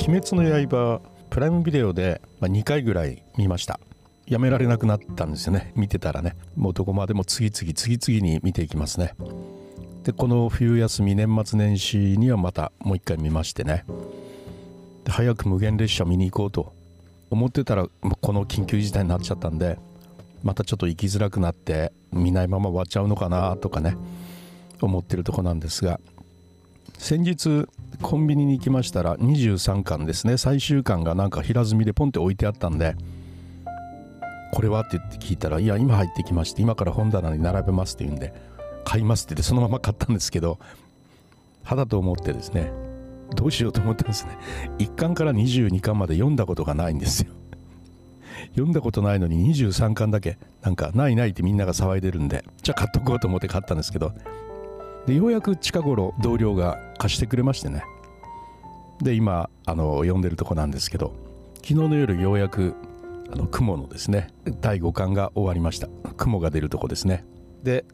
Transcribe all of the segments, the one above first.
鬼滅の刃」プライムビデオで2回ぐらい見ました。やめられなくなったんですよね。見てたらね。もうどこまでも次々次々に見ていきますね。でこの冬休み年末年始にはまたもう一回見ましてね。早く無限列車見に行こうと思ってたらこの緊急事態になっちゃったんでまたちょっと行きづらくなって見ないまま終わっちゃうのかなとかね思ってるとこなんですが先日コンビニに行きましたら23巻ですね。最終巻がなんか平積みでポンって置いてあったんでこれはって言って聞いたらいや今入ってきまして今から本棚に並べますって言うんで買いますって言ってそのまま買ったんですけど肌と思ってですねどうしようと思ったんですね。1巻から22巻まで読んだことがないんですよ。読んだことないのに23巻だけなんかないないってみんなが騒いでるんでじゃあ買っとこうと思って買ったんですけどでようやく近頃同僚が貸してくれましてね。で今あの読んでるとこなんですけど昨日の夜ようやくあの雲のですね第5巻が終わりました。雲が出るとこですね。で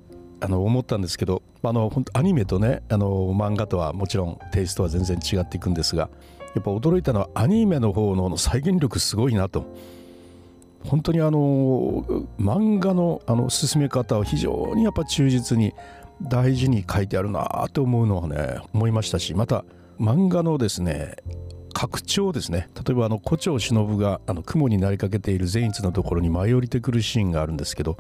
あの思ったんですけどあの本当アニメとねあの漫画とはもちろんテイストは全然違っていくんですがやっぱ驚いたのはアニメの方の再現力すごいなと。本当にあの漫画のあの進め方を非常にやっぱ忠実に大事に書いてあるなと思うのはね思いましたしまた漫画のですね拡張ですね。例えばあの胡蝶忍があの雲になりかけている善逸のところに舞い降りてくるシーンがあるんですけど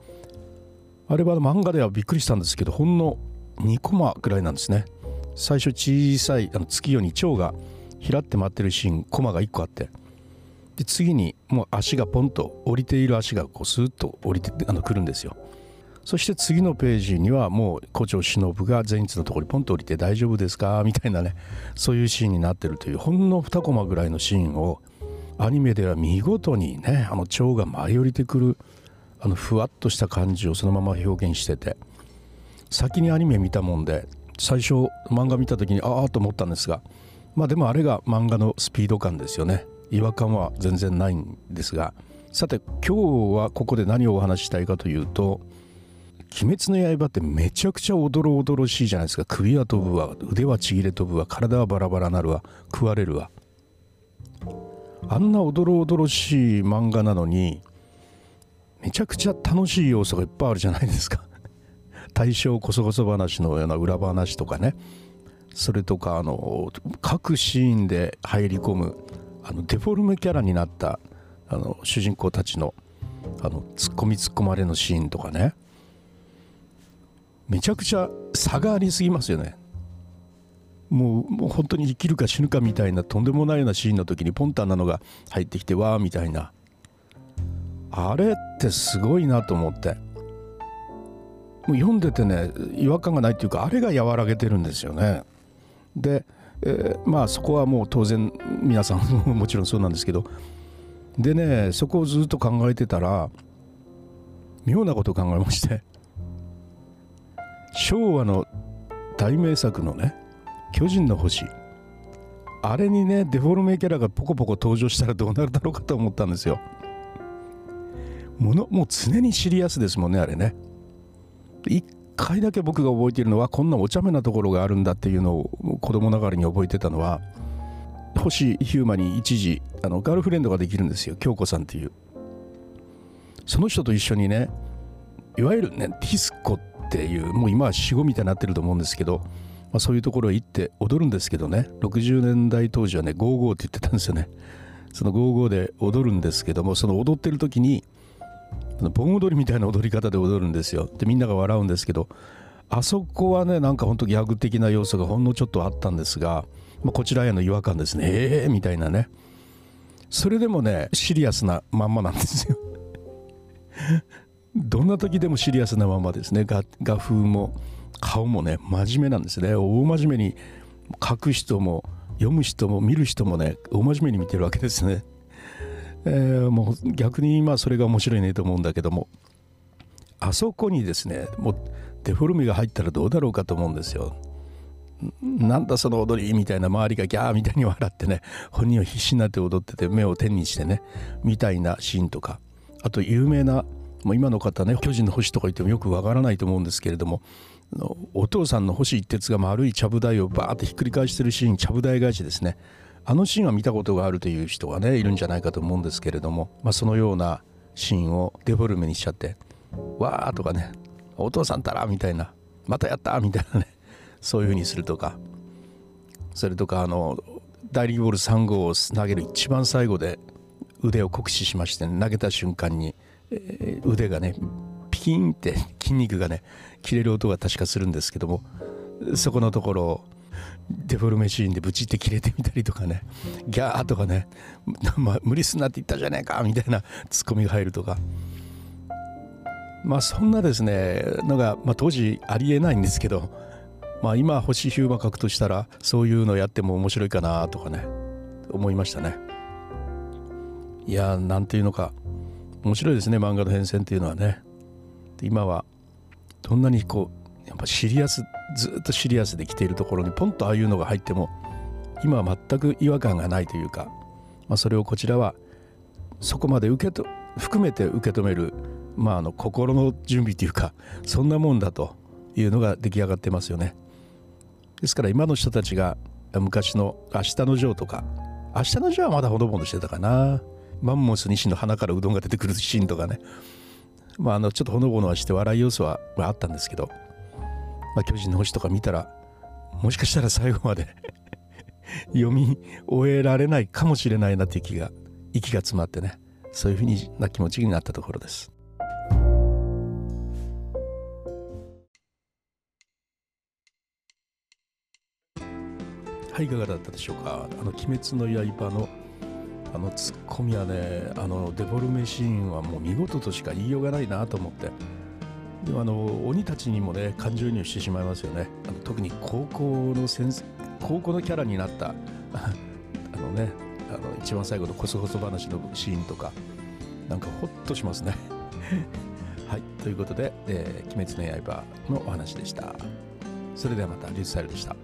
あれは漫画ではびっくりしたんですけどほんの2コマぐらいなんですね。最初小さいあの月夜に蝶が平って待ってるシーンコマが1個あってで次にもう足がポンと降りている足がこうスーッと降りてあの来るんですよ。そして次のページにはもう胡蝶忍が前日のところにポンと降りて大丈夫ですか？みたいなねそういうシーンになってるというほんの2コマぐらいのシーンをアニメでは見事にねあの蝶が舞い降りてくるあのふわっとした感じをそのまま表現してて先にアニメ見たもんで最初漫画見た時にああと思ったんですがまあでもあれが漫画のスピード感ですよね。違和感は全然ないんですがさて今日はここで何をお話ししたいかというと「鬼滅の刃」ってめちゃくちゃおどろおどろしいじゃないですか。首は飛ぶわ。腕はちぎれ飛ぶわ。体はバラバラなるわ。食われるわ。あんなおどろおどろしい漫画なのにめちゃくちゃ楽しい要素がいっぱいあるじゃないですか。大正こそこそ話のような裏話とかね。それとかあの各シーンで入り込むあのデフォルメキャラになったあの主人公たちのあのツッコミツッコまれのシーンとかね。めちゃくちゃ差がありすぎますよね。もうもう本当に生きるか死ぬかみたいなとんでもないようなシーンの時にポンタンなのが入ってきてわーみたいな。あれってすごいなと思って。もう読んでてね違和感がないっていうかあれが和らげてるんですよね。でえー、まあそこはもう当然皆さんもちろんそうなんですけど。でねそこをずっと考えてたら妙なことを考えまして。昭和の大名作のね「巨人の星」あれにねデフォルメキャラがポコポコ登場したらどうなるだろうかと思ったんですよ。ものもう常にシリアスですもんねあれね。一回だけ僕が覚えているのはこんなお茶目なところがあるんだっていうのを子供ながらに覚えてたのは星ヒューマに一時あのガールフレンドができるんですよ京子さんっていうその人と一緒にねいわゆるねディスコってていうもう今は死後みたいになってると思うんですけど、まあ、そういうところへ行って踊るんですけどね。60年代当時はねゴーゴーって言ってたんですよね。そのゴーゴーで踊るんですけどもその踊ってる時に盆踊りみたいな踊り方で踊るんですよ。でみんなが笑うんですけどあそこはねなんかほんとギャグ的な要素がほんのちょっとあったんですが、まあ、こちらへの違和感ですね。ええー、みたいなね。それでもねシリアスなまんまなんですよ。どんな時でもシリアスなままですね。画画風も顔もね真面目なんですね。大真面目に書く人も読む人も見る人もね大真面目に見てるわけですね。えー、もう逆に今それが面白いねと思うんだけども。あそこにですねもうデフォルメが入ったらどうだろうかと思うんですよ。なんだその踊りみたいな周りがギャーみたいに笑ってね本人は必死になって踊ってて目を天にしてねみたいなシーンとか。あと有名なもう今の方ね巨人の星とか言ってもよくわからないと思うんですけれどもお父さんの星一徹が丸いちゃぶ台をバーってひっくり返してるシーンちゃぶ台返しですねあのシーンは見たことがあるという人がねいるんじゃないかと思うんですけれども、まあ、そのようなシーンをデフォルメにしちゃって「わー」とかね「お父さんたら」みたいな「またやった!」みたいなねそういうふうにするとかそれとかあの大リーグボール3号を投げる一番最後で腕を酷使しまして、ね、投げた瞬間に、えー、腕がねピキンって筋肉がね切れる音が確かするんですけどもそこのところをデフォルメシーンでブチって切れてみたりとかねギャーとかね、ま、無理すんなって言ったじゃねえかみたいなツッコミが入るとか。まあそんなですねのが、まあ、当時ありえないんですけどまあ今星ヒューマ書くとしたらそういうのやっても面白いかなとかね思いましたね。いやなんていうのか。面白いですね漫画の変遷っていうのはね今はどんなにこうやっぱシリアスずっとシリアスで来ているところにポンとああいうのが入っても今は全く違和感がないというか、まあ、それをこちらはそこまで受けと含めて受け止める、まあ、あの心の準備というかそんなもんだというのが出来上がってますよね。ですから今の人たちが昔の「明日のジョー」とか「明日のジョー」はまだほのぼのしてたかなマンモス西の鼻からうどんが出てくるシーンとかね。まああのちょっとほのぼのして笑い要素はあったんですけど。まあ、巨人の星とか見たらもしかしたら最後まで 読み終えられないかもしれないなっていう気が息が詰まってね。そういうふうな気持ちになったところです。はいいかがだったでしょうか？あの「鬼滅の刃の」あのツッコミはねあのデフォルメシーンはもう見事としか言いようがないなと思って。でもあの鬼たちにもね感情移入してしまいますよね。あの特に高校の先生高校のキャラになった。あのねあの一番最後のこそこそ話のシーンとかなんかホッとしますね。はいということで、えー「鬼滅の刃」のお話でした。それではまたリュースタイルでした。